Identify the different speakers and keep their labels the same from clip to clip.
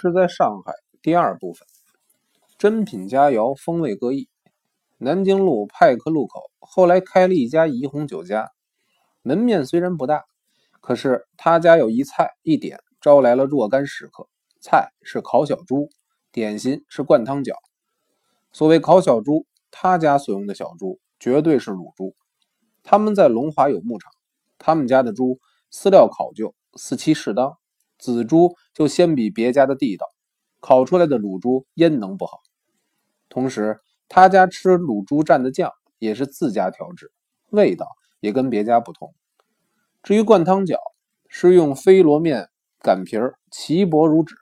Speaker 1: 是在上海第二部分。珍品佳肴，风味各异。南京路派克路口后来开了一家怡红酒家，门面虽然不大，可是他家有一菜一点招来了若干食客。菜是烤小猪，点心是灌汤饺。所谓烤小猪，他家所用的小猪绝对是卤猪。他们在龙华有牧场，他们家的猪饲料考究，四期适当。紫猪就先比别家的地道，烤出来的卤猪焉能不好？同时，他家吃卤猪蘸的酱也是自家调制，味道也跟别家不同。至于灌汤饺，是用飞罗面擀皮儿，齐薄如纸，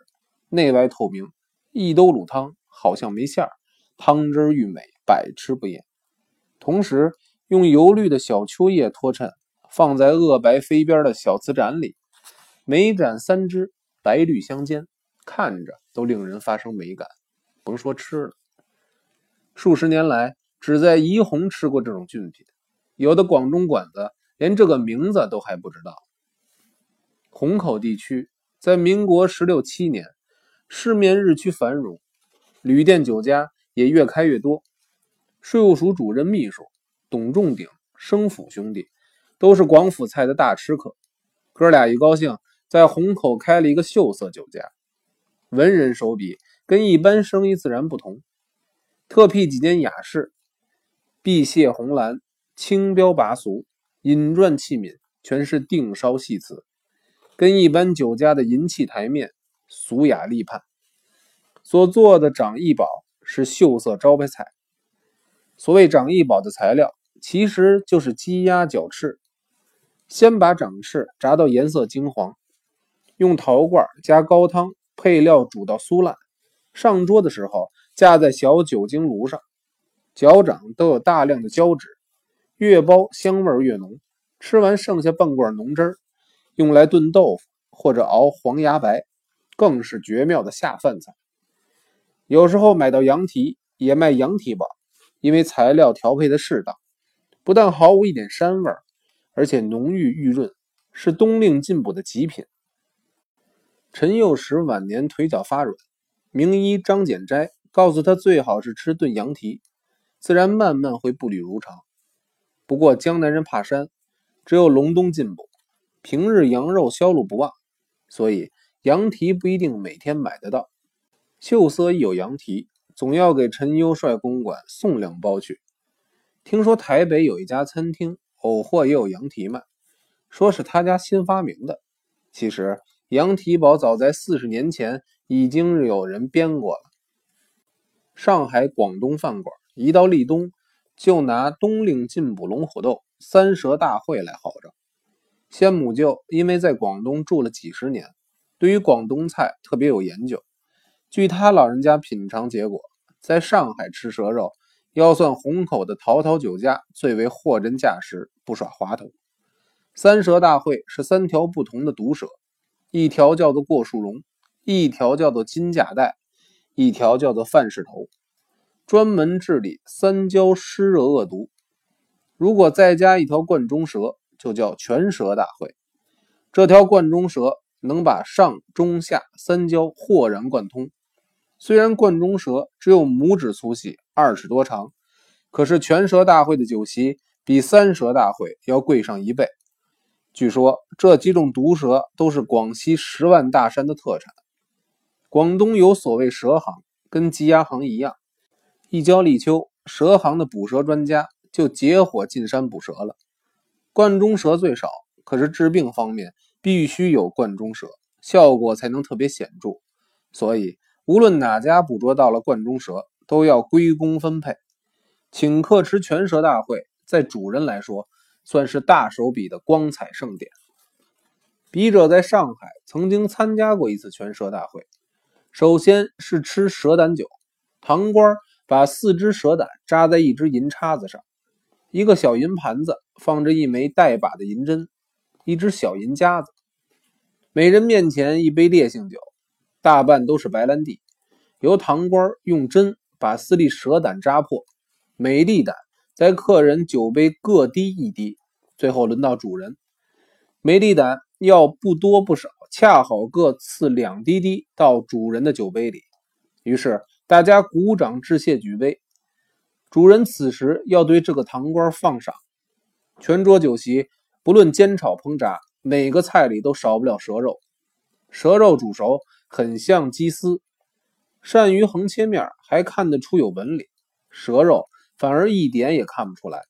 Speaker 1: 内外透明，一兜卤汤好像没馅儿，汤汁愈美，百吃不厌。同时，用油绿的小秋叶托衬，放在褐白飞边的小瓷盏里。每盏三支，白绿相间，看着都令人发生美感，甭说吃了。数十年来，只在怡红吃过这种菌品，有的广东馆子连这个名字都还不知道。虹口地区在民国十六七年，市面日趋繁荣，旅店酒家也越开越多。税务署主任秘书董仲鼎、生府兄弟都是广府菜的大吃客，哥俩一高兴。在虹口开了一个秀色酒家，文人手笔跟一般生意自然不同，特辟几间雅室，碧榭红蓝，轻标拔俗，饮馔器皿全是定烧细瓷，跟一般酒家的银器台面俗雅立判。所做的掌一宝是秀色招牌菜。所谓掌一宝的材料，其实就是鸡鸭脚翅，先把掌翅炸到颜色金黄。用陶罐加高汤，配料煮到酥烂，上桌的时候架在小酒精炉上，脚掌都有大量的胶质，越包香味越浓。吃完剩下半罐浓汁，用来炖豆腐或者熬黄芽白，更是绝妙的下饭菜。有时候买到羊蹄也卖羊蹄膀，因为材料调配的适当，不但毫无一点膻味，而且浓郁玉润，是冬令进补的极品。陈幼时晚年腿脚发软，名医张简斋告诉他最好是吃炖羊蹄，自然慢慢会步履如常。不过江南人怕膻，只有隆冬进补，平日羊肉销路不旺，所以羊蹄不一定每天买得到。秀色一有羊蹄，总要给陈优帅公馆送两包去。听说台北有一家餐厅，偶货也有羊蹄卖，说是他家新发明的，其实。羊蹄堡早在四十年前已经有人编过了。上海广东饭馆一到立冬，就拿冬令进补龙虎斗三蛇大会来号召。先母舅因为在广东住了几十年，对于广东菜特别有研究。据他老人家品尝结果，在上海吃蛇肉，要算虹口的陶陶酒家最为货真价实，不耍滑头。三蛇大会是三条不同的毒蛇。一条叫做过树龙，一条叫做金甲带，一条叫做范氏头，专门治理三焦湿热恶毒。如果再加一条贯中蛇，就叫全蛇大会。这条贯中蛇能把上中下三焦豁然贯通。虽然贯中蛇只有拇指粗细，二尺多长，可是全蛇大会的酒席比三蛇大会要贵上一倍。据说这几种毒蛇都是广西十万大山的特产。广东有所谓蛇行，跟鸡鸭行一样，一交立秋，蛇行的捕蛇专家就结伙进山捕蛇了。贯中蛇最少，可是治病方面必须有贯中蛇，效果才能特别显著。所以无论哪家捕捉到了贯中蛇，都要归公分配。请客吃全蛇大会，在主人来说。算是大手笔的光彩盛典。笔者在上海曾经参加过一次全蛇大会。首先是吃蛇胆酒，堂官把四只蛇胆扎在一只银叉子上，一个小银盘子放着一枚带把的银针，一只小银夹子，每人面前一杯烈性酒，大半都是白兰地，由堂官用针把四粒蛇胆扎破，每粒胆。在客人酒杯各滴一滴，最后轮到主人。梅粒胆要不多不少，恰好各赐两滴滴到主人的酒杯里。于是大家鼓掌致谢，举杯。主人此时要对这个堂官放赏。全桌酒席，不论煎炒烹炸，每个菜里都少不了蛇肉。蛇肉煮熟，很像鸡丝。鳝鱼横切面，还看得出有纹理；蛇肉反而一点也看不出来。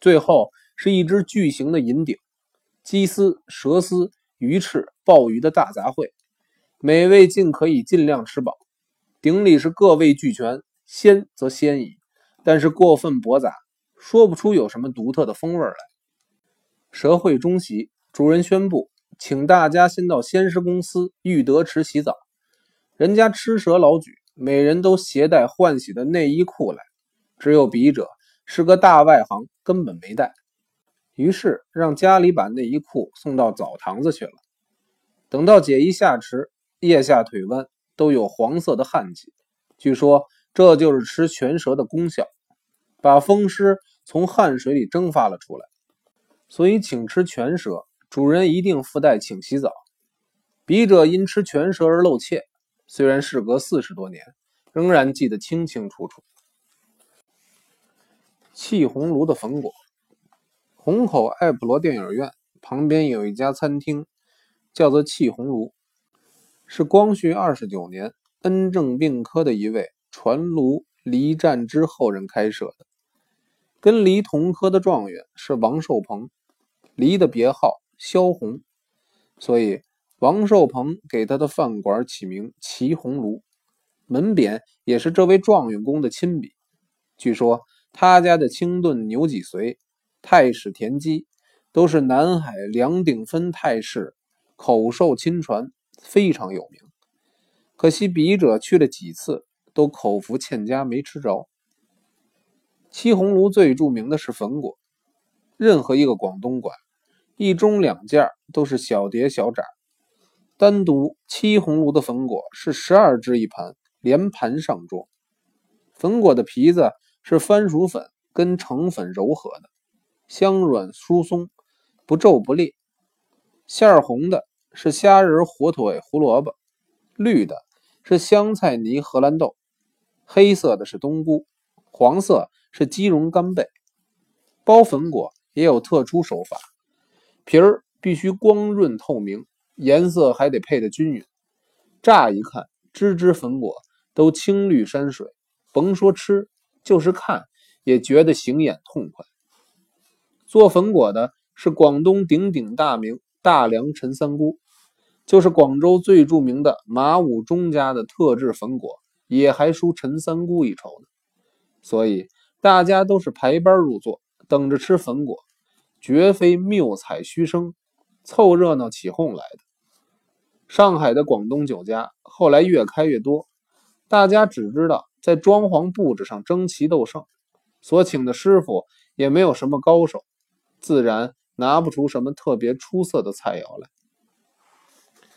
Speaker 1: 最后是一只巨型的银鼎，鸡丝、蛇丝、鱼翅、鲍鱼的大杂烩，美味尽可以尽量吃饱。鼎里是各味俱全，鲜则鲜矣，但是过分驳杂，说不出有什么独特的风味来。蛇会中席，主人宣布，请大家先到仙师公司玉德池洗澡。人家吃蛇老举，每人都携带换洗的内衣裤来，只有笔者是个大外行，根本没带。于是让家里把内衣裤送到澡堂子去了。等到解衣下池，腋下腿弯都有黄色的汗迹，据说这就是吃全蛇的功效，把风湿从汗水里蒸发了出来。所以请吃全蛇，主人一定附带请洗澡。笔者因吃全蛇而露怯，虽然事隔四十多年，仍然记得清清楚楚。气红炉的粉果。虹口爱普罗电影院旁边有一家餐厅，叫做气红炉，是光绪二十九年恩正病科的一位传炉黎战之后人开设的。跟黎同科的状元是王寿鹏，黎的别号萧红，所以王寿鹏给他的饭馆起名齐红炉，门匾也是这位状元公的亲笔。据说他家的清炖牛脊髓。太史田鸡都是南海梁鼎芬太师口授亲传，非常有名。可惜笔者去了几次，都口福欠佳，没吃着。七红炉最著名的是粉果，任何一个广东馆，一盅两件都是小碟小盏，单独七红炉的粉果是十二只一盘，连盘上桌。粉果的皮子是番薯粉跟橙粉柔和的。香软疏松，不皱不裂。馅儿红的是虾仁、火腿、胡萝卜；绿的是香菜泥、荷兰豆；黑色的是冬菇；黄色是鸡茸、干贝。包粉果也有特殊手法，皮儿必须光润透明，颜色还得配得均匀。乍一看，只只粉果都青绿山水，甭说吃，就是看也觉得醒眼痛快。做粉果的是广东鼎鼎大名大良陈三姑，就是广州最著名的马武钟家的特制粉果，也还输陈三姑一筹呢。所以大家都是排班入座，等着吃粉果，绝非谬采虚声、凑热闹起哄来的。上海的广东酒家后来越开越多，大家只知道在装潢布置上争奇斗胜，所请的师傅也没有什么高手。自然拿不出什么特别出色的菜肴来。